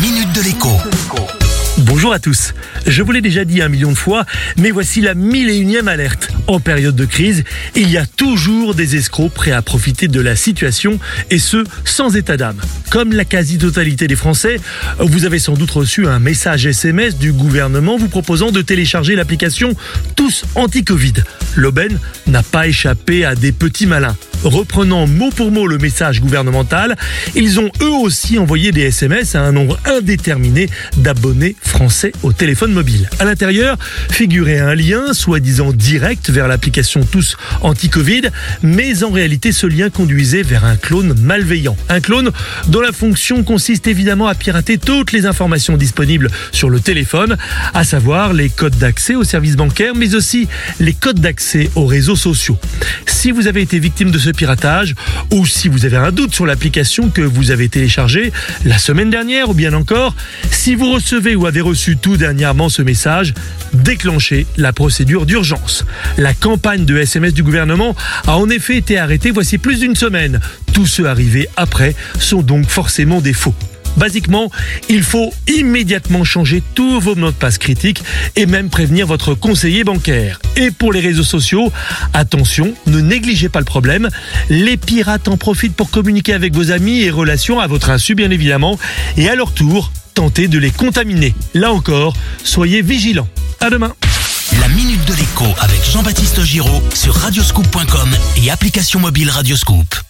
minute de l'écho. Bonjour à tous. Je vous l'ai déjà dit un million de fois, mais voici la mille et unième alerte. En période de crise, il y a toujours des escrocs prêts à profiter de la situation, et ce, sans état d'âme. Comme la quasi-totalité des Français, vous avez sans doute reçu un message SMS du gouvernement vous proposant de télécharger l'application Tous Anti-Covid. L'aubaine n'a pas échappé à des petits malins. Reprenant mot pour mot le message gouvernemental, ils ont eux aussi envoyé des SMS à un nombre indéterminé d'abonnés français au téléphone mobile. À l'intérieur figurait un lien, soi-disant direct vers l'application Tous Anti-Covid, mais en réalité ce lien conduisait vers un clone malveillant. Un clone dont la fonction consiste évidemment à pirater toutes les informations disponibles sur le téléphone, à savoir les codes d'accès aux services bancaires, mais aussi les codes d'accès aux réseaux sociaux. Si vous avez été victime de ce piratage ou si vous avez un doute sur l'application que vous avez téléchargée la semaine dernière ou bien encore, si vous recevez ou avez reçu tout dernièrement ce message, déclenchez la procédure d'urgence. La campagne de SMS du gouvernement a en effet été arrêtée voici plus d'une semaine. Tous ceux arrivés après sont donc forcément des faux. Basiquement, il faut immédiatement changer tous vos mots de passe critiques et même prévenir votre conseiller bancaire. Et pour les réseaux sociaux, attention, ne négligez pas le problème. Les pirates en profitent pour communiquer avec vos amis et relations à votre insu bien évidemment et à leur tour tenter de les contaminer. Là encore, soyez vigilants. À demain. La minute de l'écho avec Jean-Baptiste Giraud sur radioscoop.com et application mobile Radioscoop.